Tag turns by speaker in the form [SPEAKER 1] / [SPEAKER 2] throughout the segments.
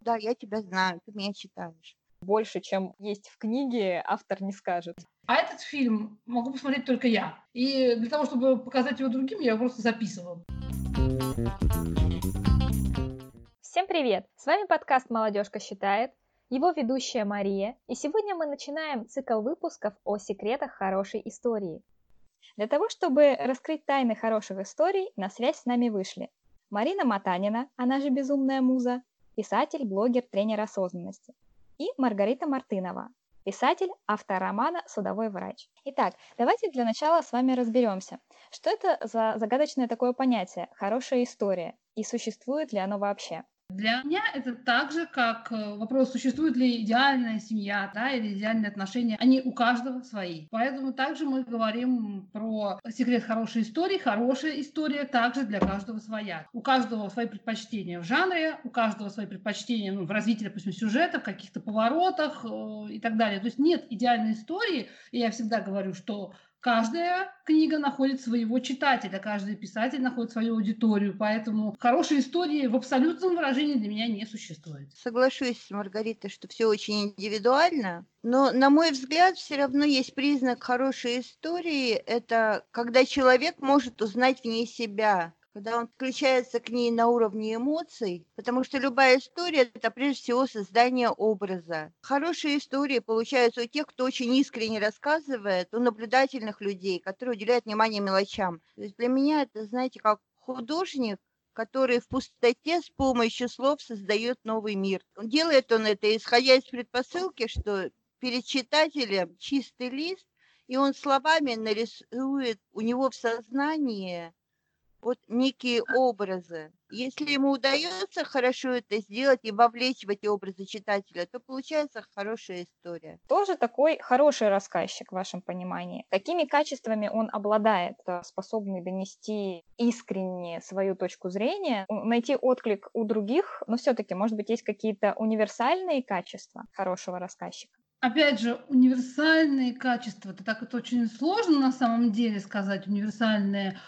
[SPEAKER 1] Да, я тебя знаю, ты меня читаешь.
[SPEAKER 2] Больше, чем есть в книге, автор не скажет.
[SPEAKER 3] А этот фильм могу посмотреть только я. И для того, чтобы показать его другим, я его просто записываю.
[SPEAKER 2] Всем привет! С вами подкаст «Молодежка считает», его ведущая Мария, и сегодня мы начинаем цикл выпусков о секретах хорошей истории. Для того, чтобы раскрыть тайны хороших историй, на связь с нами вышли Марина Матанина, она же «Безумная муза», писатель, блогер, тренер осознанности, и Маргарита Мартынова, писатель, автор романа «Судовой врач». Итак, давайте для начала с вами разберемся, что это за загадочное такое понятие «хорошая история» и существует ли оно вообще.
[SPEAKER 3] Для меня это так же, как э, вопрос, существует ли идеальная семья да, или идеальные отношения. Они у каждого свои. Поэтому также мы говорим про секрет хорошей истории. Хорошая история также для каждого своя. У каждого свои предпочтения в жанре, у каждого свои предпочтения ну, в развитии, допустим, сюжета, в каких-то поворотах э, и так далее. То есть нет идеальной истории. И я всегда говорю, что Каждая книга находит своего читателя, каждый писатель находит свою аудиторию, поэтому хорошей истории в абсолютном выражении для меня не существует.
[SPEAKER 1] Соглашусь, Маргарита, что все очень индивидуально, но, на мой взгляд, все равно есть признак хорошей истории. Это когда человек может узнать в ней себя, когда он включается к ней на уровне эмоций, потому что любая история – это прежде всего создание образа. Хорошие истории получаются у тех, кто очень искренне рассказывает, у наблюдательных людей, которые уделяют внимание мелочам. То есть для меня это, знаете, как художник, который в пустоте с помощью слов создает новый мир. Делает он это, исходя из предпосылки, что перед читателем чистый лист, и он словами нарисует у него в сознании вот некие образы. Если ему удается хорошо это сделать и вовлечь в эти образы читателя, то получается хорошая история.
[SPEAKER 2] Тоже такой хороший рассказчик в вашем понимании? Какими качествами он обладает, э, способный донести искренне свою точку зрения, найти отклик у других, но все-таки, может быть, есть какие-то универсальные качества хорошего рассказчика?
[SPEAKER 3] Опять же, универсальные качества, это так это очень сложно на самом деле сказать, универсальные.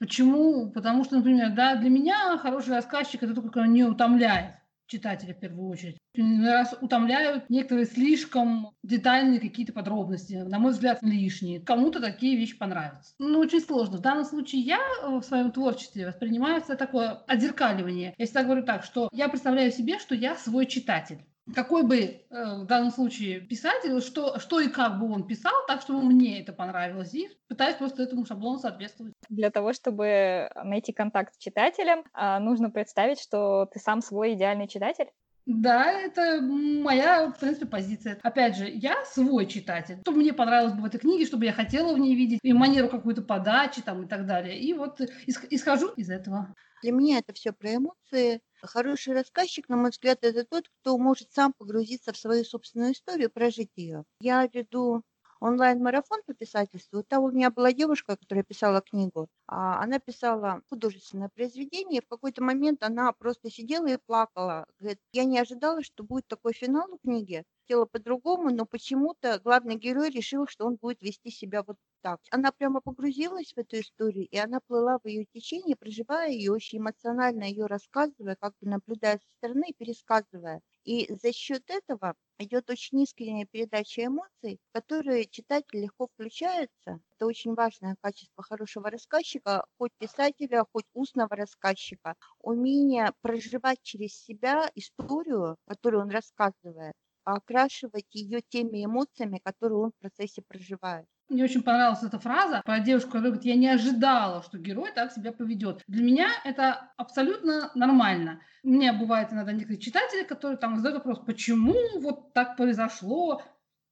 [SPEAKER 3] Почему? Потому что, например, да, для меня хороший рассказчик это только не утомляет читателя в первую очередь. Раз утомляют некоторые слишком детальные какие-то подробности, на мой взгляд, лишние. Кому-то такие вещи понравятся. Ну, очень сложно. В данном случае я в своем творчестве воспринимаю это такое отзеркаливание. Я всегда говорю так, что я представляю себе, что я свой читатель какой бы э, в данном случае писатель, что, что и как бы он писал, так, чтобы мне это понравилось, и пытаюсь просто этому шаблону соответствовать.
[SPEAKER 2] Для того, чтобы найти контакт с читателем, э, нужно представить, что ты сам свой идеальный читатель.
[SPEAKER 3] Да, это моя, в принципе, позиция. Опять же, я свой читатель. Что мне понравилось бы в этой книге, чтобы я хотела в ней видеть, и манеру какую-то подачи там и так далее. И вот исхожу из этого.
[SPEAKER 1] Для меня это все про эмоции. Хороший рассказчик, на мой взгляд, это тот, кто может сам погрузиться в свою собственную историю, прожить ее. Я веду онлайн-марафон по писательству. Там у меня была девушка, которая писала книгу. А она писала художественное произведение. В какой-то момент она просто сидела и плакала. Говорит, я не ожидала, что будет такой финал у книги. Хотела по-другому, но почему-то главный герой решил, что он будет вести себя вот так. Она прямо погрузилась в эту историю, и она плыла в ее течение, проживая ее очень эмоционально, ее рассказывая, как бы наблюдая со стороны и пересказывая. И за счет этого идет очень искренняя передача эмоций, в которые читатель легко включается. Это очень важное качество хорошего рассказчика, хоть писателя, хоть устного рассказчика. Умение проживать через себя историю, которую он рассказывает, а окрашивать ее теми эмоциями, которые он в процессе проживает.
[SPEAKER 3] Мне очень понравилась эта фраза про девушку, которая говорит, я не ожидала, что герой так себя поведет. Для меня это абсолютно нормально. У меня бывает иногда некоторые читатели, которые там задают вопрос, почему вот так произошло,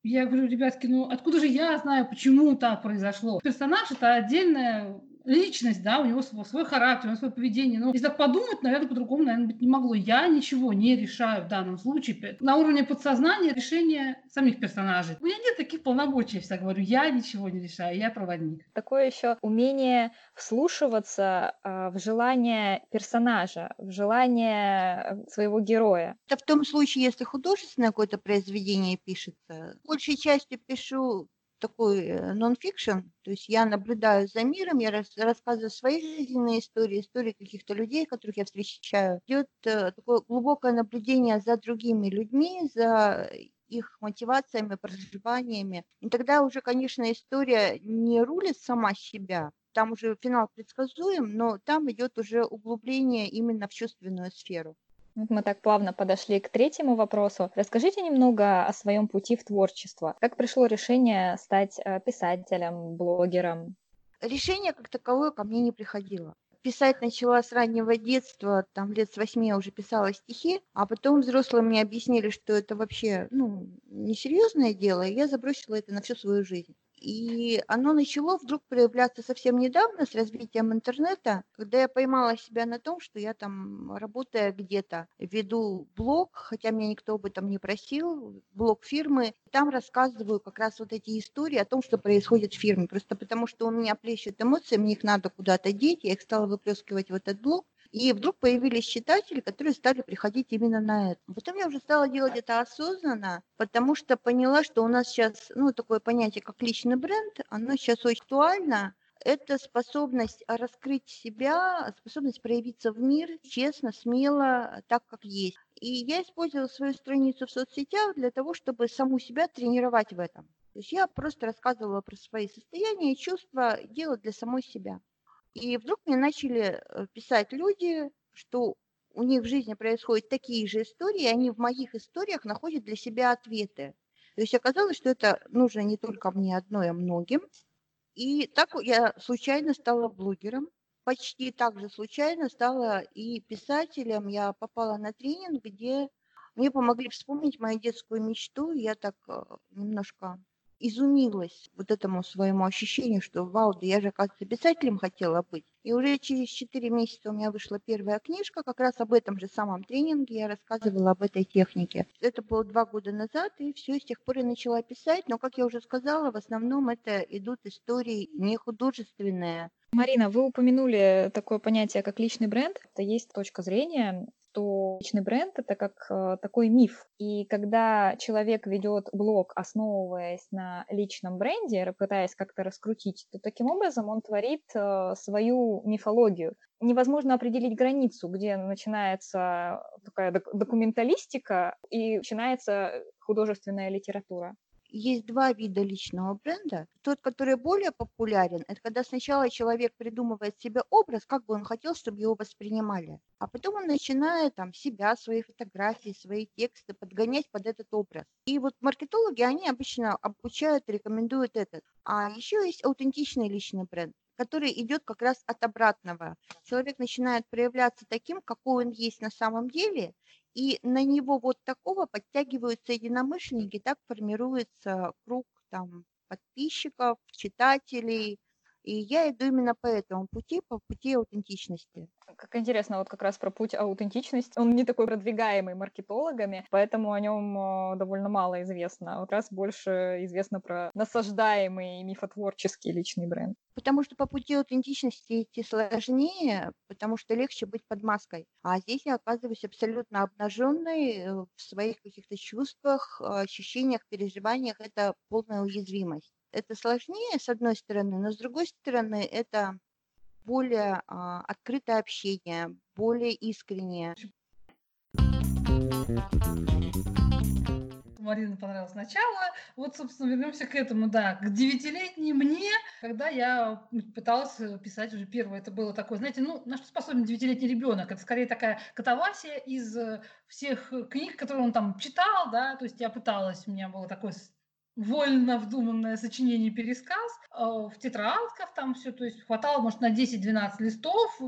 [SPEAKER 3] я говорю, ребятки, ну откуда же я знаю, почему так произошло? Персонаж это отдельная личность, да, у него свой, свой характер, у него свое поведение. Но если так подумать, наверное, по-другому, наверное, быть не могло. Я ничего не решаю в данном случае. На уровне подсознания решение самих персонажей. У меня нет таких полномочий, я всегда говорю, я ничего не решаю, я проводник.
[SPEAKER 2] Такое еще умение вслушиваться э, в желание персонажа, в желание своего героя.
[SPEAKER 1] Это в том случае, если художественное какое-то произведение пишется. Большей частью пишу такой э, нон-фикшн, то есть я наблюдаю за миром, я рас, рассказываю свои жизненные истории, истории каких-то людей, которых я встречаю. Идет э, такое глубокое наблюдение за другими людьми, за их мотивациями, проживаниями. И тогда уже, конечно, история не рулит сама себя, там уже финал предсказуем, но там идет уже углубление именно в чувственную сферу.
[SPEAKER 2] Мы так плавно подошли к третьему вопросу. Расскажите немного о своем пути в творчество. Как пришло решение стать э, писателем, блогером?
[SPEAKER 1] Решение как таковое ко мне не приходило. Писать начала с раннего детства, там лет с восьми я уже писала стихи, а потом взрослые мне объяснили, что это вообще ну, несерьезное дело, и я забросила это на всю свою жизнь. И оно начало вдруг проявляться совсем недавно с развитием интернета, когда я поймала себя на том, что я там, работая где-то, веду блог, хотя меня никто об этом не просил, блог фирмы, там рассказываю как раз вот эти истории о том, что происходит в фирме, просто потому что у меня плещут эмоции, мне их надо куда-то деть, я их стала выплескивать в этот блог, и вдруг появились читатели, которые стали приходить именно на это. Потом я уже стала делать это осознанно, потому что поняла, что у нас сейчас, ну, такое понятие, как личный бренд, оно сейчас очень актуально. Это способность раскрыть себя, способность проявиться в мир честно, смело, так, как есть. И я использовала свою страницу в соцсетях для того, чтобы саму себя тренировать в этом. То есть я просто рассказывала про свои состояния и чувства, делала для самой себя. И вдруг мне начали э, писать люди, что у них в жизни происходят такие же истории, и они в моих историях находят для себя ответы. То есть оказалось, что это нужно не только мне одной, а многим. И так я случайно стала блогером. Почти так же случайно стала и писателем. Я попала на тренинг, где мне помогли вспомнить мою детскую мечту. Я так э, немножко изумилась вот этому своему ощущению, что вау, да я же, оказывается, писателем хотела быть. И уже через 4 месяца у меня вышла первая книжка, как раз об этом же самом тренинге я рассказывала об этой технике. Это было два года назад, и все, с тех пор я начала писать, но, как я уже сказала, в основном это идут истории не художественные,
[SPEAKER 2] Марина, вы упомянули такое понятие, как личный бренд. Это есть точка зрения, что личный бренд это как э, такой миф. И когда человек ведет блог, основываясь на личном бренде, пытаясь как-то раскрутить, то таким образом он творит э, свою мифологию. Невозможно определить границу, где начинается такая документалистика и начинается художественная литература
[SPEAKER 1] есть два вида личного бренда. Тот, который более популярен, это когда сначала человек придумывает себе образ, как бы он хотел, чтобы его воспринимали, а потом он начинает там себя, свои фотографии, свои тексты подгонять под этот образ. И вот маркетологи, они обычно обучают, рекомендуют этот. А еще есть аутентичный личный бренд который идет как раз от обратного. Человек начинает проявляться таким, какой он есть на самом деле, и на него вот такого подтягиваются единомышленники, так формируется круг там подписчиков, читателей, и я иду именно по этому пути, по пути аутентичности.
[SPEAKER 2] Как интересно, вот как раз про путь аутентичности. Он не такой продвигаемый маркетологами, поэтому о нем э, довольно мало известно. Вот раз больше известно про насаждаемый мифотворческий личный бренд.
[SPEAKER 1] Потому что по пути аутентичности идти сложнее, потому что легче быть под маской. А здесь я оказываюсь абсолютно обнаженной э, в своих каких-то чувствах, ощущениях, переживаниях. Это полная уязвимость это сложнее, с одной стороны, но с другой стороны, это более а, открытое общение, более искреннее.
[SPEAKER 3] Марина понравилось начало. Вот, собственно, вернемся к этому, да, к девятилетней мне, когда я пыталась писать уже первое, это было такое, знаете, ну, на что способен девятилетний ребенок? Это скорее такая катавасия из всех книг, которые он там читал, да, то есть я пыталась, у меня было такое вольно вдуманное сочинение пересказ а, в тетрадках там все, то есть хватало, может, на 10-12 листов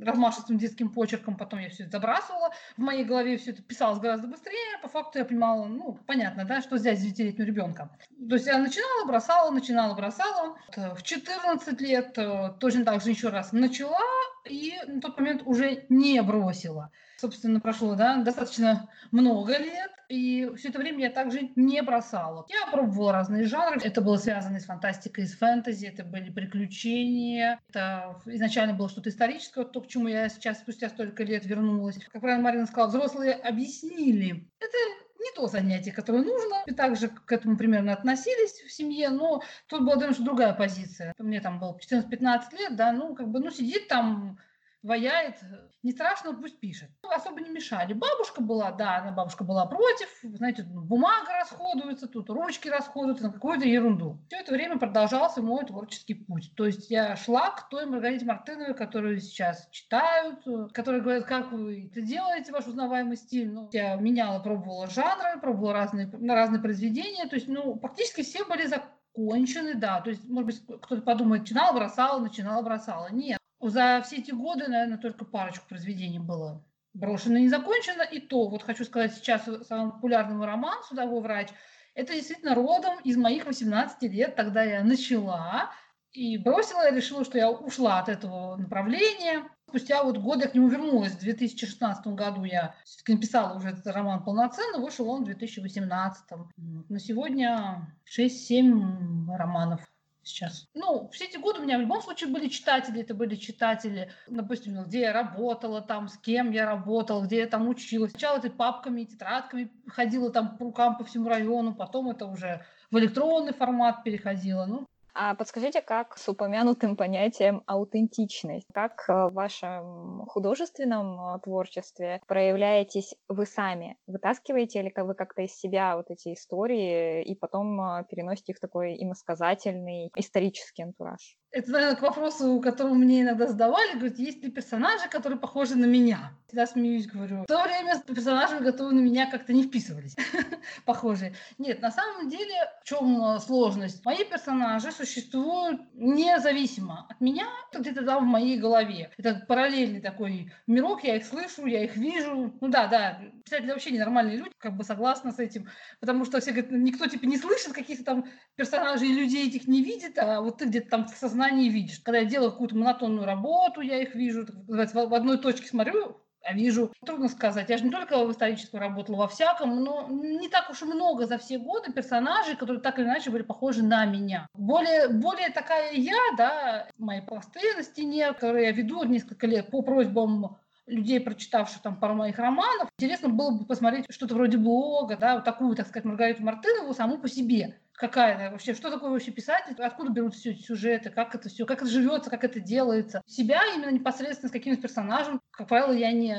[SPEAKER 3] размашистым детским почерком, потом я все это забрасывала, в моей голове все это писалось гораздо быстрее, по факту я понимала, ну, понятно, да, что взять с 9-летнего ребенка. То есть я начинала, бросала, начинала, бросала. В 14 лет э, точно так же еще раз начала, и на тот момент уже не бросила. Собственно, прошло да, достаточно много лет, и все это время я также не бросала. Я пробовала разные жанры. Это было связано с фантастикой, с фэнтези, это были приключения. Это изначально было что-то историческое, то, к чему я сейчас спустя столько лет вернулась. Как правильно Марина сказала, взрослые объяснили. Это не то занятие, которое нужно. И также к этому примерно относились в семье, но тут была, что другая позиция. Мне там было 14-15 лет, да, ну, как бы, ну, сидит там ваяет. Не страшно, пусть пишет. Ну, особо не мешали. Бабушка была, да, она бабушка была против. Знаете, бумага расходуется, тут ручки расходуются на какую-то ерунду. Все это время продолжался мой творческий путь. То есть я шла к той Маргарите Мартыновой, которую сейчас читают, которые говорят, как вы это делаете, ваш узнаваемый стиль. Ну, я меняла, пробовала жанры, пробовала разные, разные произведения. То есть, ну, практически все были закончены, да. То есть, может быть, кто-то подумает, начинала, бросала, начинала, бросала. Нет. За все эти годы, наверное, только парочку произведений было брошено и не закончено. И то, вот хочу сказать сейчас самый популярный мой роман «Судовой врач», это действительно родом из моих 18 лет. Тогда я начала и бросила, я решила, что я ушла от этого направления. Спустя вот год я к нему вернулась. В 2016 году я все-таки написала уже этот роман полноценно, вышел он в 2018. На сегодня 6-7 романов сейчас. Ну, все эти годы у меня в любом случае были читатели, это были читатели, допустим, где я работала, там, с кем я работала, где я там училась. Сначала это папками, тетрадками ходила там по рукам по всему району, потом это уже в электронный формат переходило. Ну,
[SPEAKER 2] а подскажите, как с упомянутым понятием аутентичность, как в вашем художественном творчестве проявляетесь вы сами? Вытаскиваете ли вы как-то из себя вот эти истории и потом переносите их в такой иносказательный исторический антураж?
[SPEAKER 3] Это, наверное, к вопросу, который мне иногда задавали, говорят, есть ли персонажи, которые похожи на меня? Всегда смеюсь, говорю. В то время персонажи, готовы на меня, как-то не вписывались, похожие. Нет, на самом деле, в чем сложность? Мои персонажи существуют независимо от меня, где-то там в моей голове. Это параллельный такой мирок, я их слышу, я их вижу. Ну да, да, писатели вообще ненормальные люди, как бы согласны с этим, потому что все говорят, никто типа не слышит каких-то там персонажей, людей этих не видит, а вот ты где-то там в сознании видишь. Когда я делаю какую-то монотонную работу, я их вижу, в одной точке смотрю, а вижу. Трудно сказать. Я же не только в историческом работала, во всяком, но не так уж и много за все годы персонажей, которые так или иначе были похожи на меня. Более, более такая я, да, мои посты на стене, которые я веду несколько лет по просьбам людей, прочитавших там пару моих романов. Интересно было бы посмотреть что-то вроде блога, да, вот такую, так сказать, Маргариту Мартынову саму по себе какая она вообще, что такое вообще писатель, откуда берут все эти сюжеты, как это все, как это живется, как это делается. Себя именно непосредственно с каким-то персонажем, как правило, я не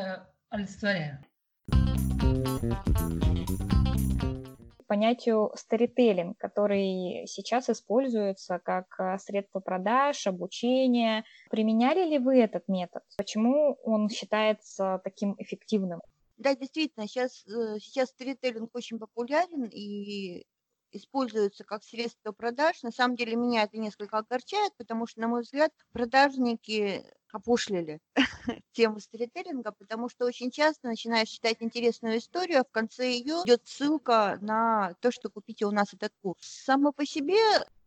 [SPEAKER 3] олицетворяю.
[SPEAKER 2] понятию старителлинг, который сейчас используется как э, средство продаж, обучения. Применяли ли вы этот метод? Почему он считается таким эффективным?
[SPEAKER 1] Да, действительно, сейчас, э, сейчас сторителлинг очень популярен, и используются как средство продаж. На самом деле меня это несколько огорчает, потому что, на мой взгляд, продажники опошлили тему сторителлинга, потому что очень часто начинаешь читать интересную историю, а в конце ее идет ссылка на то, что купите у нас этот курс. Само по себе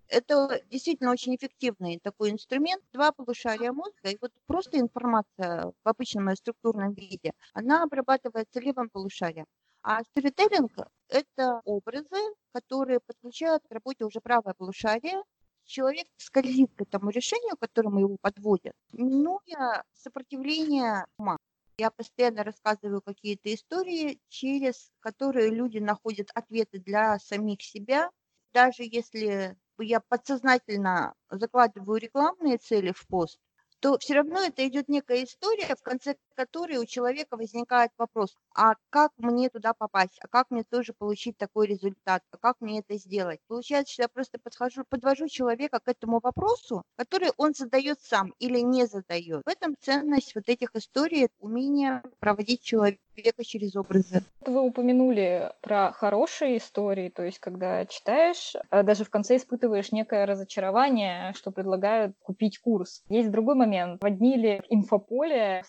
[SPEAKER 1] это действительно очень эффективный такой инструмент. Два полушария мозга, и вот просто информация в обычном структурном виде, она обрабатывается левым полушарием. А сторителлинг – это образы, которые подключают к работе уже правое полушарие. Человек скользит к этому решению, к которому его подводят, минуя сопротивление ума. Я постоянно рассказываю какие-то истории, через которые люди находят ответы для самих себя. Даже если я подсознательно закладываю рекламные цели в пост, то все равно это идет некая история, в конце которой у человека возникает вопрос, а как мне туда попасть, а как мне тоже получить такой результат, а как мне это сделать. Получается, что я просто подхожу, подвожу человека к этому вопросу, который он задает сам или не задает. В этом ценность вот этих историй, умение проводить человека через образы.
[SPEAKER 2] Вы упомянули про хорошие истории, то есть когда читаешь, а даже в конце испытываешь некое разочарование, что предлагают купить курс. Есть другой момент. Воднили инфополе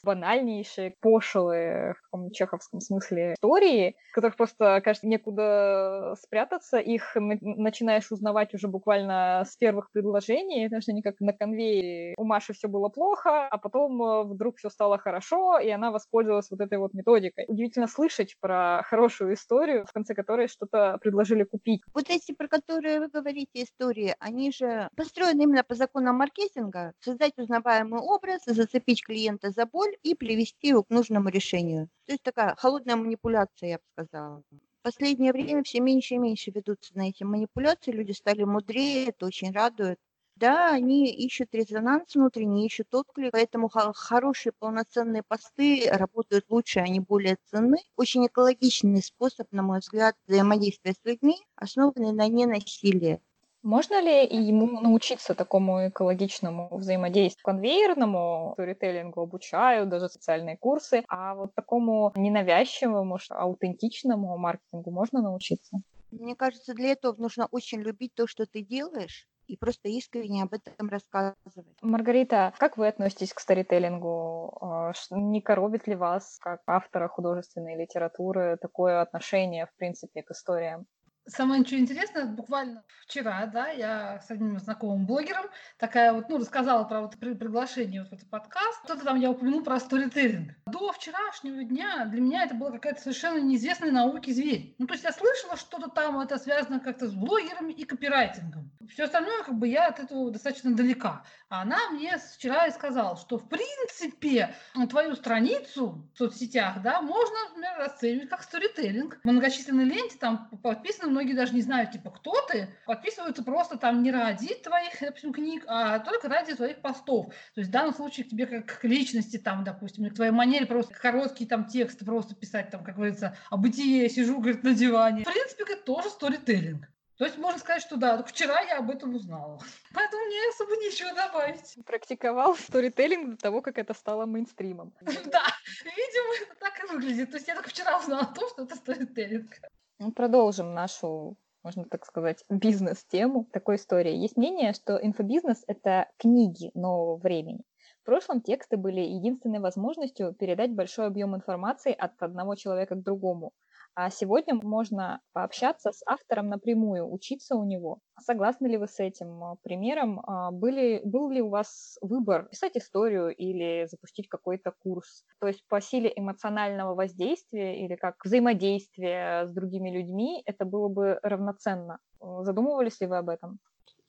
[SPEAKER 2] банальнейшие, пошлые, в каком чеховском смысле, истории, которых просто, кажется, некуда спрятаться. Их начинаешь узнавать уже буквально с первых предложений, потому что они как на конвейере. У Маши все было плохо, а потом э, вдруг все стало хорошо, и она воспользовалась вот этой вот методикой. Удивительно слышать про хорошую историю, в конце которой что-то предложили купить.
[SPEAKER 1] Вот эти, про которые вы говорите, истории, они же построены именно по законам маркетинга. Создать узнаваемый образ, зацепить клиента за боль и привести его к нужному решению. То есть такая холодная манипуляция, я бы сказала. В последнее время все меньше и меньше ведутся на эти манипуляции, люди стали мудрее, это очень радует. Да, они ищут резонанс внутренний, ищут отклик, поэтому хорошие полноценные посты работают лучше, они более ценны. Очень экологичный способ, на мой взгляд, взаимодействия с людьми, основанный на ненасилии.
[SPEAKER 2] Можно ли ему научиться такому экологичному взаимодействию, конвейерному сторителлингу обучают, даже социальные курсы, а вот такому ненавязчивому, аутентичному маркетингу можно научиться?
[SPEAKER 1] Мне кажется, для этого нужно очень любить то, что ты делаешь, и просто искренне об этом рассказывать.
[SPEAKER 2] Маргарита, как вы относитесь к сторителлингу? А, не коробит ли вас, как автора художественной литературы, такое отношение, в принципе, к историям?
[SPEAKER 3] Самое ничего интересное, буквально вчера, да, я с одним знакомым блогером такая вот, ну, рассказала про вот при приглашение вот в этот подкаст. Кто-то там я упомянул про сторителлинг. До вчерашнего дня для меня это была какая-то совершенно неизвестная науке зверь. Ну, то есть я слышала что-то там, это связано как-то с блогерами и копирайтингом. Все остальное, как бы, я от этого достаточно далека. А она мне вчера и сказала, что, в принципе, твою страницу в соцсетях, да, можно, например, расценивать как сторителлинг. В многочисленной ленте там подписано многие даже не знают, типа, кто ты, подписываются просто там не ради твоих, допустим, книг, а только ради твоих постов. То есть в данном случае к тебе как к личности, там, допустим, или к твоей манере просто короткий там текст просто писать, там, как говорится, о бытие, сижу, говорит, на диване. В принципе, это тоже сторителлинг. То есть можно сказать, что да, вчера я об этом узнала. Поэтому мне особо ничего добавить.
[SPEAKER 2] Практиковал сторителлинг до того, как это стало мейнстримом.
[SPEAKER 3] Да, видимо, это так и выглядит. То есть я только вчера узнала о том, что это сторителлинг.
[SPEAKER 2] Ну, продолжим нашу, можно так сказать, бизнес-тему такой истории. Есть мнение, что инфобизнес — это книги нового времени. В прошлом тексты были единственной возможностью передать большой объем информации от одного человека к другому. А сегодня можно пообщаться с автором напрямую, учиться у него. Согласны ли вы с этим а, примером? А, были, был ли у вас выбор писать историю или запустить какой-то курс? То есть по силе эмоционального воздействия или как взаимодействия с другими людьми это было бы равноценно. Задумывались ли вы об этом?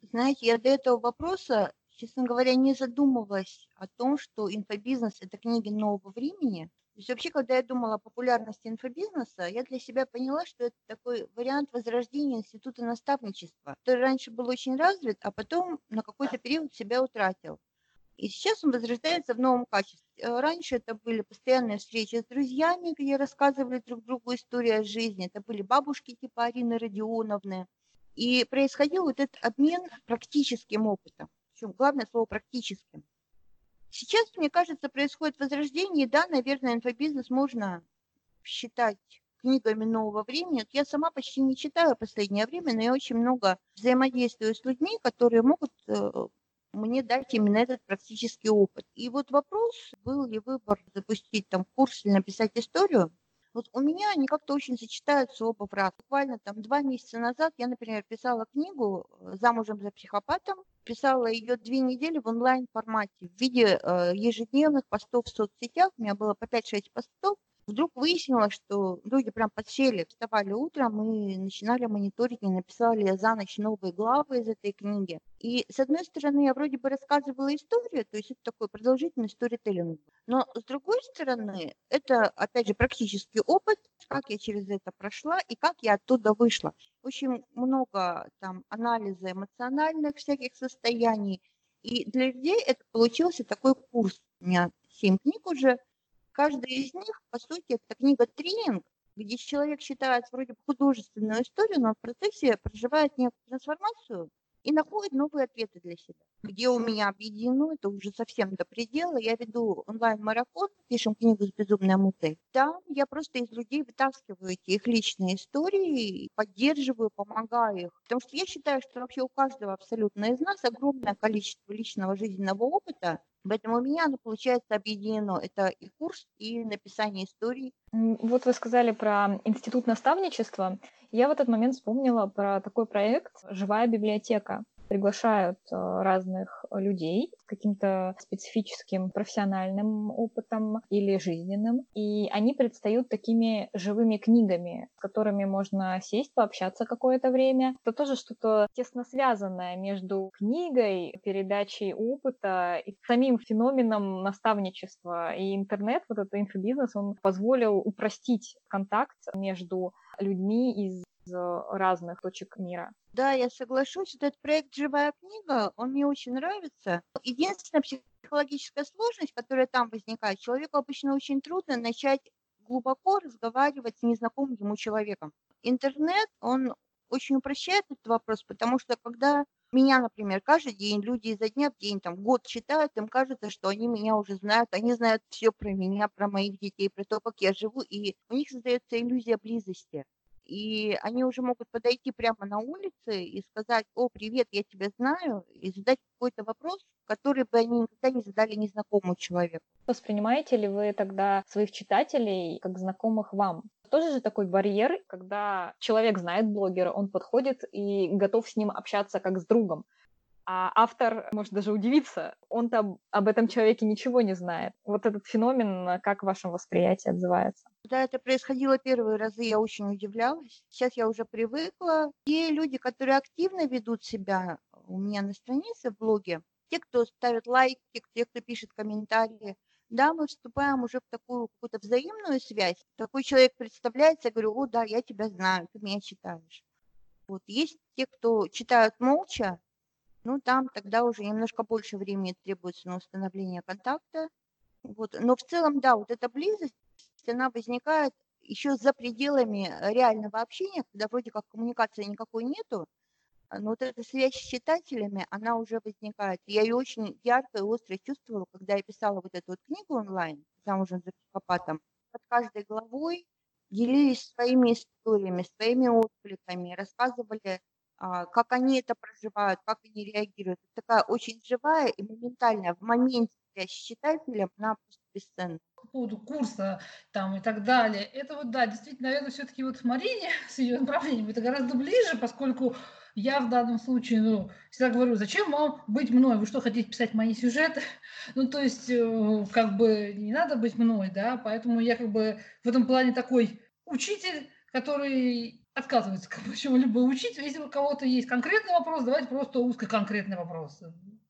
[SPEAKER 1] Знаете, я до этого вопроса, честно говоря, не задумывалась о том, что инфобизнес – это книги нового времени, есть вообще, когда я думала о популярности инфобизнеса, я для себя поняла, что это такой вариант возрождения института наставничества, который раньше был очень развит, а потом на какой-то период себя утратил. И сейчас он возрождается в новом качестве. Э, раньше это были постоянные встречи с друзьями, где рассказывали друг другу историю о жизни. Это были бабушки типа Арины Родионовны. И происходил вот этот обмен практическим опытом. Причем главное слово практическим. Сейчас, мне кажется, происходит возрождение. Да, наверное, инфобизнес можно считать книгами нового времени. Я сама почти не читаю в последнее время, но я очень много взаимодействую с людьми, которые могут э, мне дать именно этот практический опыт. И вот вопрос, был ли выбор запустить там курс или написать историю, вот у меня они как-то очень сочетаются оба фразы. Буквально там два месяца назад я, например, писала книгу «Замужем за психопатом». Писала ее две недели в онлайн-формате в виде э, ежедневных постов в соцсетях. У меня было по 5-6 постов вдруг выяснилось, что люди прям подсели, вставали утром и начинали мониторить, и написали за ночь новые главы из этой книги. И с одной стороны, я вроде бы рассказывала историю, то есть это такой продолжительный сторителлинг. Но с другой стороны, это, опять же, практический опыт, как я через это прошла и как я оттуда вышла. Очень много там анализа эмоциональных всяких состояний. И для людей это получился такой курс. У меня семь книг уже, Каждая из них, по сути, это книга-тренинг, где человек считает вроде бы художественную историю, но в процессе проживает некую трансформацию и находит новые ответы для себя. Где у меня объединено, это уже совсем до предела. Я веду онлайн-марафон, пишем книгу с безумной мутой. Там я просто из людей вытаскиваю эти их личные истории, поддерживаю, помогаю их. Потому что я считаю, что вообще у каждого абсолютно из нас огромное количество личного жизненного опыта, Поэтому у меня оно получается объединено. Это и курс, и написание историй.
[SPEAKER 2] Вот вы сказали про институт наставничества. Я в этот момент вспомнила про такой проект «Живая библиотека». Приглашают э, разных людей с каким-то специфическим профессиональным опытом или жизненным, и они предстают такими живыми книгами, с которыми можно сесть, пообщаться какое-то время. Это тоже что-то тесно связанное между книгой, передачей опыта и самим феноменом наставничества. И интернет, вот этот инфобизнес, он позволил упростить контакт между людьми из разных точек мира.
[SPEAKER 1] Да, я соглашусь. Этот проект «Живая книга», он мне очень нравится. Единственная психологическая сложность, которая там возникает, человеку обычно очень трудно начать глубоко разговаривать с незнакомым ему человеком. Интернет, он очень упрощает этот вопрос, потому что когда меня, например, каждый день люди изо дня в день, там, год читают, им кажется, что они меня уже знают, они знают все про меня, про моих детей, про то, как я живу, и у них создается иллюзия близости и они уже могут подойти прямо на улице и сказать, о, привет, я тебя знаю, и задать какой-то вопрос, который бы они никогда не задали незнакомому человеку.
[SPEAKER 2] Воспринимаете ли вы тогда своих читателей как знакомых вам? Тоже же такой барьер, когда человек знает блогера, он подходит и готов с ним общаться как с другом а автор может даже удивиться, он-то об этом человеке ничего не знает. Вот этот феномен, как в вашем восприятии отзывается?
[SPEAKER 1] Когда это происходило первые разы, я очень удивлялась. Сейчас я уже привыкла. Те люди, которые активно ведут себя у меня на странице в блоге, те, кто ставит лайки, те, кто пишет комментарии, да, мы вступаем уже в такую какую-то взаимную связь. Такой человек представляется, я говорю, о, да, я тебя знаю, ты меня читаешь. Вот есть те, кто читают молча, ну, там тогда уже немножко больше времени требуется на установление контакта. Вот. Но в целом, да, вот эта близость, она возникает еще за пределами реального общения, когда вроде как коммуникации никакой нету, но вот эта связь с читателями, она уже возникает. Я ее очень ярко и остро чувствовала, когда я писала вот эту вот книгу онлайн, замужем за психопатом. Под каждой главой делились своими историями, своими откликами, рассказывали а, как они это проживают, как они реагируют. Это такая очень живая и моментальная, в моменте связь с читателем, она просто бесценна.
[SPEAKER 3] По поводу курса там и так далее. Это вот, да, действительно, наверное, все-таки вот Марине с ее направлением это гораздо ближе, поскольку я в данном случае, ну, всегда говорю, зачем вам быть мной? Вы что, хотите писать мои сюжеты? Ну, то есть, э, как бы не надо быть мной, да, поэтому я как бы в этом плане такой учитель, который отказывается чему-либо учить. Если у кого-то есть конкретный вопрос, давайте просто узкоконкретный вопрос.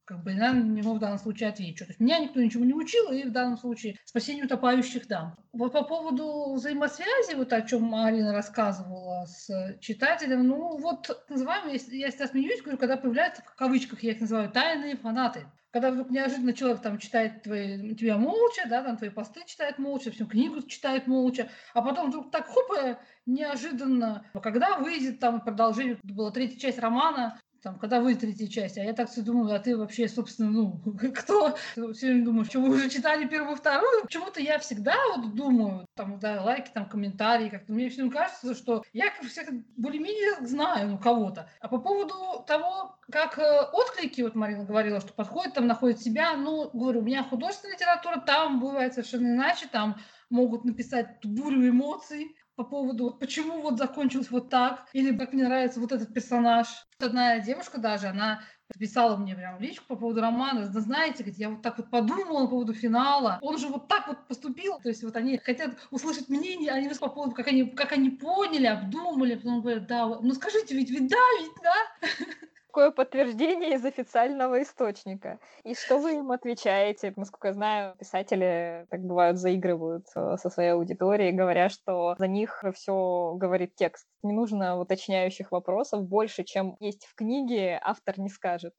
[SPEAKER 3] Как бы на него в данном случае отвечу. То есть меня никто ничего не учил, и в данном случае спасение утопающих дам. Вот по поводу взаимосвязи, вот о чем Арина рассказывала с читателем, ну вот называем, я, я всегда смеюсь, говорю, когда появляются, в кавычках я их называю, тайные фанаты когда вдруг неожиданно человек там читает твои, тебя молча, да, там твои посты читает молча, всю книгу читает молча, а потом вдруг так хоп, неожиданно, когда выйдет там продолжение, была третья часть романа, там, когда выйдет третья часть, а я так все думаю, а ты вообще, собственно, ну, кто? Все время думаю, что вы уже читали первую, вторую? Почему-то я всегда вот думаю, там, да, лайки, там, комментарии, как-то мне всем кажется, что я всех более-менее знаю, ну, кого-то. А по поводу того, как э, отклики, вот Марина говорила, что подходит, там, находит себя, ну, говорю, у меня художественная литература, там бывает совершенно иначе, там могут написать бурю эмоций, по поводу, почему вот закончилось вот так, или как мне нравится вот этот персонаж. Одна девушка даже, она писала мне прям личку по поводу романа, да знаете, я вот так вот подумала по поводу финала, он же вот так вот поступил, то есть вот они хотят услышать мнение, они по поводу, как они, как они поняли, обдумали, потом говорят, да, ну скажите, ведь, ведь да, ведь да.
[SPEAKER 2] Такое подтверждение из официального источника. И что вы им отвечаете? Насколько я знаю, писатели так бывают заигрывают э, со своей аудиторией, говоря, что за них все говорит текст. Не нужно уточняющих вопросов больше, чем есть в книге, автор не скажет.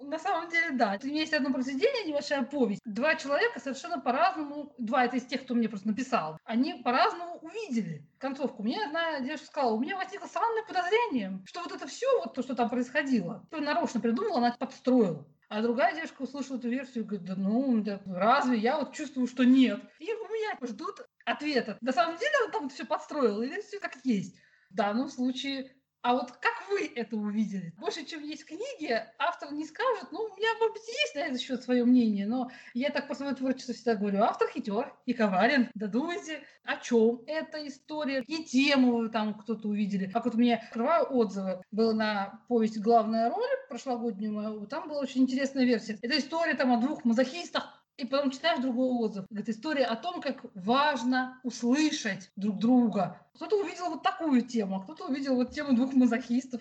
[SPEAKER 3] На самом деле, да. У меня есть одно произведение, небольшая повесть. Два человека совершенно по-разному, два это из тех, кто мне просто написал, они по-разному увидели концовку. Мне одна девушка сказала, у меня возникло странное подозрение, что вот это все, вот то, что там происходило, нарочно придумала, она подстроила. А другая девушка услышала эту версию и говорит, да ну, да, разве? Я вот чувствую, что нет. И у меня ждут ответа. На самом деле он там все подстроил или все как есть. В данном случае А вот как вы это увидели? Больше, чем есть в книге, автор не скажет, ну, у меня, может быть, есть на этот счет свое мнение, но я так по своему творчеству всегда говорю, автор хитер и коварен, додумайте, о чем эта история, какие темы там кто-то увидели. Как вот мне открываю отзывы, было на повесть «Главная роль» прошлогоднюю мою, там была очень интересная версия. Это история там о двух мазохистах, и потом читаешь другой отзыв. Это история о том, как важно услышать друг друга. Кто-то увидел вот такую тему, а кто-то увидел вот тему двух мазохистов.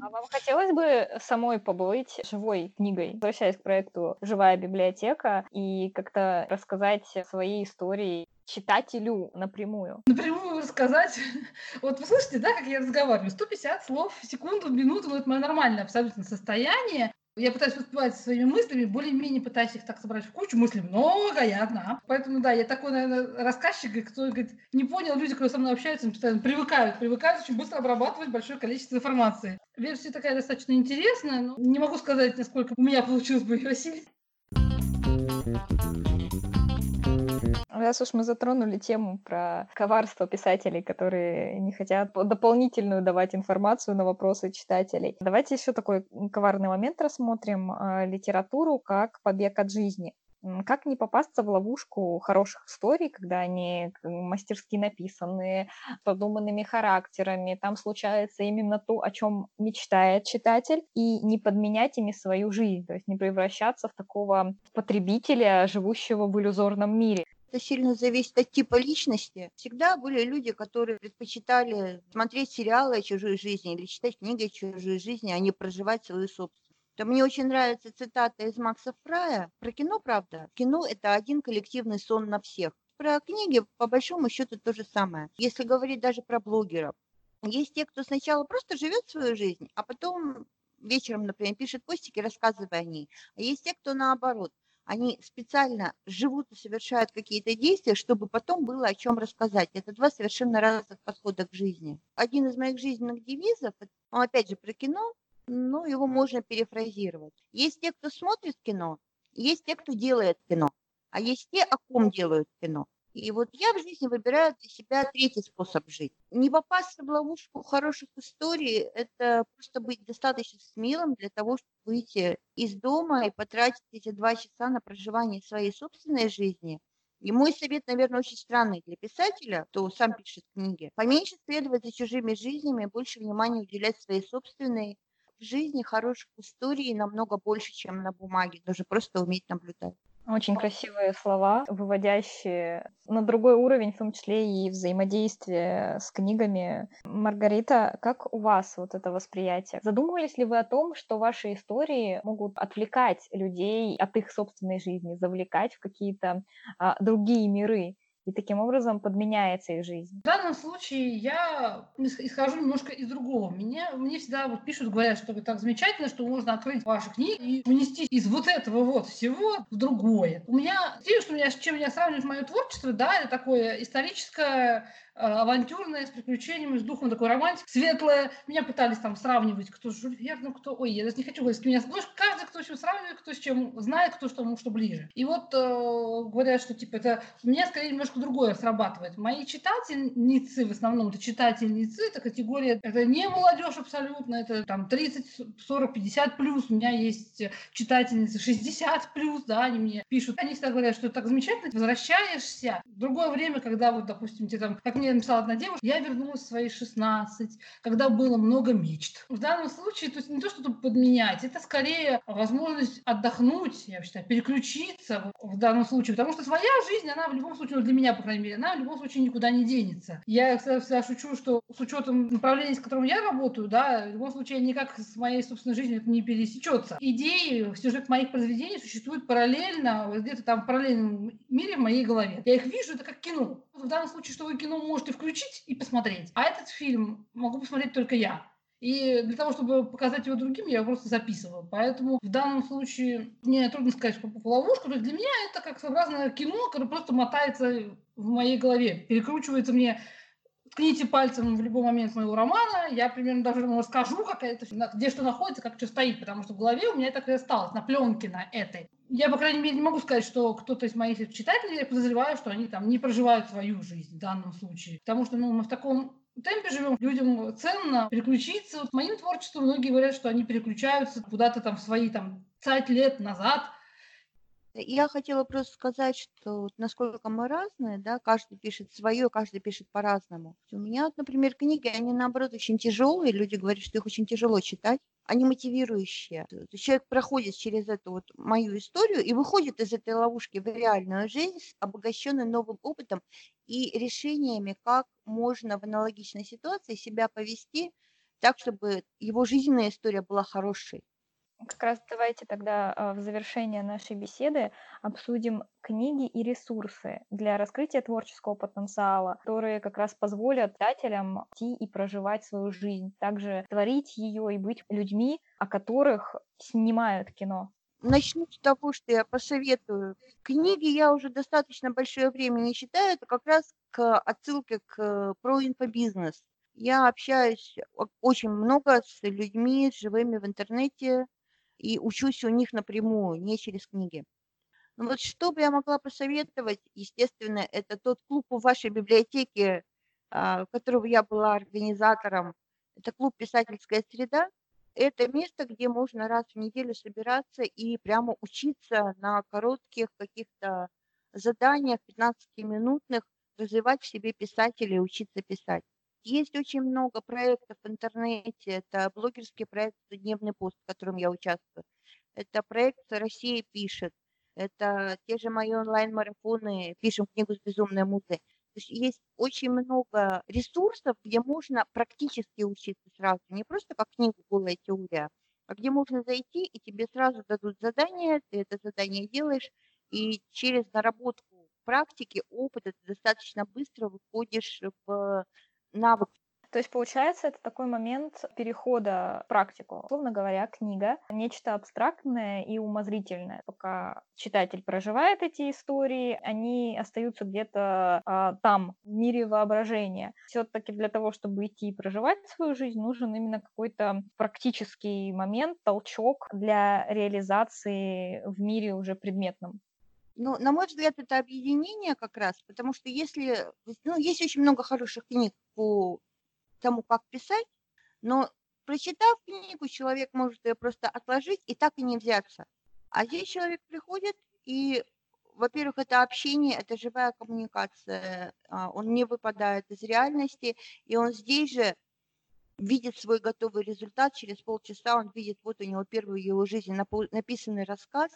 [SPEAKER 2] А вам хотелось бы самой побыть живой книгой, возвращаясь к проекту «Живая библиотека» и как-то рассказать свои истории читателю напрямую?
[SPEAKER 3] Напрямую рассказать. Вот вы слышите, да, как я разговариваю? 150 слов в секунду, в минуту, ну это мое нормальное абсолютно состояние. Я пытаюсь выступать своими мыслями, более-менее пытаюсь их так собрать в кучу. Мыслей много, я одна. Поэтому, да, я такой, наверное, рассказчик, кто говорит, не понял, люди, которые со мной общаются, постоянно привыкают, привыкают очень быстро обрабатывать большое количество информации. Версия такая достаточно интересная, но не могу сказать, насколько у меня получилось бы ее осилить.
[SPEAKER 2] Раз уж мы затронули тему про коварство писателей, которые не хотят дополнительную давать информацию на вопросы читателей, давайте еще такой коварный момент рассмотрим. А, литературу как побег от жизни. Как не попасться в ловушку хороших историй, когда они мастерски написаны, с продуманными характерами, там случается именно то, о чем мечтает читатель, и не подменять ими свою жизнь, то есть не превращаться в такого потребителя, живущего в иллюзорном мире.
[SPEAKER 1] Это сильно зависит от типа личности. Всегда были люди, которые предпочитали смотреть сериалы о чужой жизни или читать книги о чужой жизни, а не проживать свою собственную. То мне очень нравится цитата из Макса Фрая про кино, правда. Кино – это один коллективный сон на всех. Про книги, по большому счету, то же самое. Если говорить даже про блогеров. Есть те, кто сначала просто живет свою жизнь, а потом вечером, например, пишет постики, рассказывая о ней. А есть те, кто наоборот – они специально живут и совершают какие-то действия, чтобы потом было о чем рассказать. Это два совершенно разных подхода к жизни. Один из моих жизненных девизов, он опять же про кино, но его можно перефразировать. Есть те, кто смотрит кино, есть те, кто делает кино, а есть те, о ком делают кино. И вот я в жизни выбираю для себя третий способ жить. Не попасться в ловушку хороших историй – это просто быть достаточно смелым для того, чтобы выйти из дома и потратить эти два часа на проживание своей собственной жизни. И мой совет, наверное, очень странный для писателя, кто сам пишет книги. Поменьше следовать за чужими жизнями, больше внимания уделять своей собственной. В жизни хороших историй намного больше, чем на бумаге. Нужно просто уметь наблюдать.
[SPEAKER 2] Очень красивые слова, выводящие на другой уровень, в том числе и взаимодействие с книгами. Маргарита, как у вас вот это восприятие? Задумывались ли вы о том, что ваши истории могут отвлекать людей от их собственной жизни, завлекать в какие-то а, другие миры? И таким образом подменяется их жизнь.
[SPEAKER 3] В данном случае я исхожу немножко из другого. Меня, мне всегда вот пишут, говорят, что так замечательно, что можно открыть ваши книги и унести из вот этого вот всего в другое. У меня, что меня, с чем я сравниваю мое творчество, да, это такое историческое Э, авантюрная, с приключениями, с духом такой романтик, светлая. Меня пытались там сравнивать, кто Жюль Верн, кто... Ой, я даже не хочу говорить, с меня... Ну, каждый, кто с чем сравнивает, кто с чем знает, кто что, что ближе. И вот э, говорят, что, типа, это у меня, скорее, немножко другое срабатывает. Мои читательницы, в основном, это читательницы, это категория, это не молодежь абсолютно, это там 30, 40, 50 плюс. У меня есть читательницы 60 плюс, да, они мне пишут. Они всегда говорят, что так замечательно, возвращаешься другое время, когда вот, допустим, тебе там, как мне мне написала одна девушка, я вернулась в свои 16, когда было много мечт. В данном случае, то есть не то, что подменять, это скорее возможность отдохнуть, я считаю, переключиться в данном случае, потому что своя жизнь, она в любом случае, ну, для меня, по крайней мере, она в любом случае никуда не денется. Я всегда, всегда шучу, что с учетом направления, с которым я работаю, да, в любом случае никак с моей собственной жизнью это не пересечется. Идеи, сюжет моих произведений существует параллельно, где-то там в параллельном мире в моей голове. Я их вижу, это как кино. В данном случае, что вы кино можете включить и посмотреть. А этот фильм могу посмотреть только я. И для того, чтобы показать его другим, я его просто записываю. Поэтому в данном случае мне трудно сказать, что попал в ловушку. То есть для меня это как своеобразное кино, которое просто мотается в моей голове. Перекручивается мне ткните пальцем в любой момент моего романа, я примерно даже расскажу, как это, где что находится, как что стоит, потому что в голове у меня это и осталось, на пленке на этой. Я, по крайней мере, не могу сказать, что кто-то из моих читателей, я подозреваю, что они там не проживают свою жизнь в данном случае. Потому что ну, мы в таком темпе живем, людям ценно переключиться. Вот моим творчеством многие говорят, что они переключаются куда-то там в свои там 5 лет назад,
[SPEAKER 1] я хотела просто сказать, что насколько мы разные, да, каждый пишет свое, каждый пишет по-разному. У меня, например, книги, они наоборот очень тяжелые, люди говорят, что их очень тяжело читать, они мотивирующие. Человек проходит через эту вот мою историю и выходит из этой ловушки в реальную жизнь, обогащенный новым опытом и решениями, как можно в аналогичной ситуации себя повести так, чтобы его жизненная история была хорошей.
[SPEAKER 2] Как раз давайте тогда а, в завершение нашей беседы обсудим книги и ресурсы для раскрытия творческого потенциала, которые как раз позволят читателям идти и проживать свою жизнь, также творить ее и быть людьми, о которых снимают кино.
[SPEAKER 1] Начну с того, что я посоветую. Книги я уже достаточно большое время не читаю, это как раз к отсылке к про инфобизнес. Я общаюсь очень много с людьми, живыми в интернете, и учусь у них напрямую, не через книги. Ну вот что бы я могла посоветовать, естественно, это тот клуб в вашей библиотеке, а, которого я была организатором. Это клуб «Писательская среда». Это место, где можно раз в неделю собираться и прямо учиться на коротких каких-то заданиях, 15-минутных, развивать в себе писателя и учиться писать. Есть очень много проектов в интернете. Это блогерский проект «Дневный пост», в котором я участвую. Это проект «Россия пишет». Это те же мои онлайн-марафоны «Пишем книгу с безумной музой». То есть есть очень много ресурсов, где можно практически учиться сразу. Не просто как книгу «Голая теория», а где можно зайти, и тебе сразу дадут задание, ты это задание делаешь, и через наработку практики, опыта ты достаточно быстро выходишь в навык.
[SPEAKER 2] То есть, получается, это такой момент перехода в практику. Условно говоря, книга — нечто абстрактное и умозрительное. Пока читатель проживает эти истории, они остаются где-то а, там, в мире воображения. Все-таки для того, чтобы идти и проживать свою жизнь, нужен именно какой-то практический момент, толчок для реализации в мире уже предметном.
[SPEAKER 1] Ну, на мой взгляд, это объединение как раз, потому что если, ну, есть очень много хороших книг по тому, как писать, но прочитав книгу, человек может ее просто отложить и так и не взяться. А здесь человек приходит и, во-первых, это общение, это живая коммуникация, а, он не выпадает из реальности, и он здесь же видит свой готовый результат, через полчаса он видит, вот у него первый в его жизни написанный рассказ,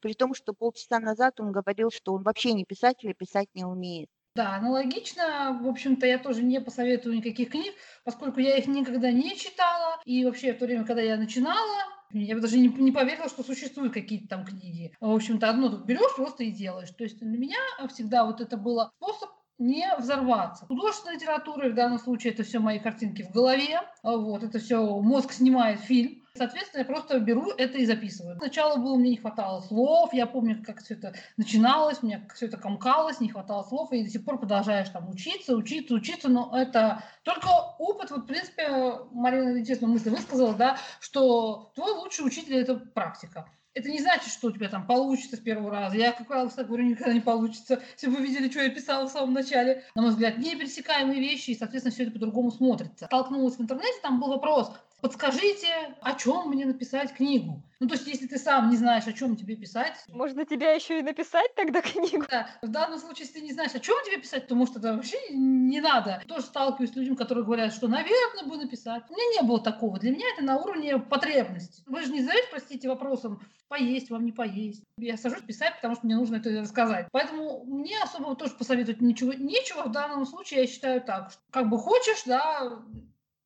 [SPEAKER 1] при том, что полчаса назад он говорил, что он вообще не писатель и писать не умеет.
[SPEAKER 3] Да, аналогично, в общем-то, я тоже не посоветую никаких книг, поскольку я их никогда не читала, и вообще в то время, когда я начинала, я бы даже не, не поверила, что существуют какие-то там книги. В общем-то, одно тут берешь просто и делаешь. То есть для меня всегда вот это было способ не взорваться. Художественная литература, в данном случае это все мои картинки в голове, вот, это все мозг снимает фильм, Соответственно, я просто беру это и записываю. Сначала было, мне не хватало слов, я помню, как все это начиналось, мне все это комкалось, не хватало слов, и до сих пор продолжаешь там учиться, учиться, учиться, но это только опыт, вот, в принципе, Марина интересную мысль высказала, да, что твой лучший учитель – это практика. Это не значит, что у тебя там получится с первого раза. Я, как правило, всегда говорю, никогда не получится. Если вы видели, что я писала в самом начале, на мой взгляд, непересекаемые вещи, и, соответственно, все это по-другому смотрится. Столкнулась в интернете, там был вопрос, подскажите, о чем мне написать книгу. Ну, то есть, если ты сам не знаешь, о чем тебе писать...
[SPEAKER 2] Можно тебя еще и написать тогда книгу.
[SPEAKER 3] Да, в данном случае, если ты не знаешь, о чем тебе писать, то, может, это вообще не надо. Тоже сталкиваюсь с людьми, которые говорят, что, наверное, бы написать. У меня не было такого. Для меня это на уровне потребности. Вы же не задаете, простите, вопросом, поесть вам, не поесть. Я сажусь писать, потому что мне нужно это рассказать. Поэтому мне особо тоже посоветовать ничего, нечего. В данном случае я считаю так, что как бы хочешь, да,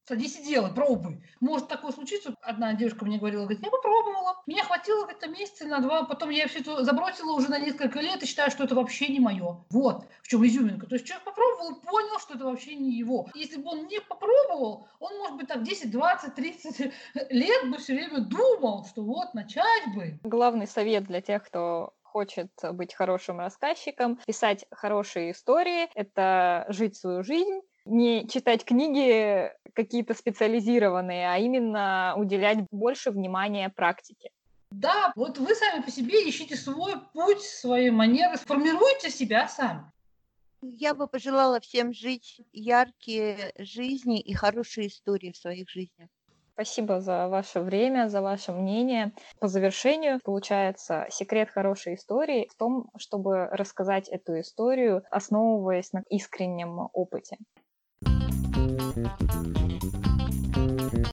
[SPEAKER 3] Садись и делай, пробуй. Может такое случиться. Одна девушка мне говорила, говорит, я попробовала. Меня хватило где-то месяца на два. Потом я все это забросила уже на несколько лет и считаю, что это вообще не мое. Вот в чем изюминка. То есть человек попробовал и понял, что это вообще не его. Если бы он не попробовал, он, может быть, так 10, 20, 30 лет бы все время думал, что вот начать бы.
[SPEAKER 2] Главный совет для тех, кто хочет быть хорошим рассказчиком, писать хорошие истории, это жить свою жизнь, не читать книги какие-то специализированные, а именно уделять больше внимания практике.
[SPEAKER 3] Да, вот вы сами по себе ищите свой путь, свои манеры, сформируйте себя сами.
[SPEAKER 1] Я бы пожелала всем жить яркие жизни и хорошие истории в своих жизнях.
[SPEAKER 2] Спасибо за ваше время, за ваше мнение. По завершению, получается, секрет хорошей истории в том, чтобы рассказать эту историю, основываясь на искреннем опыте. Thank you.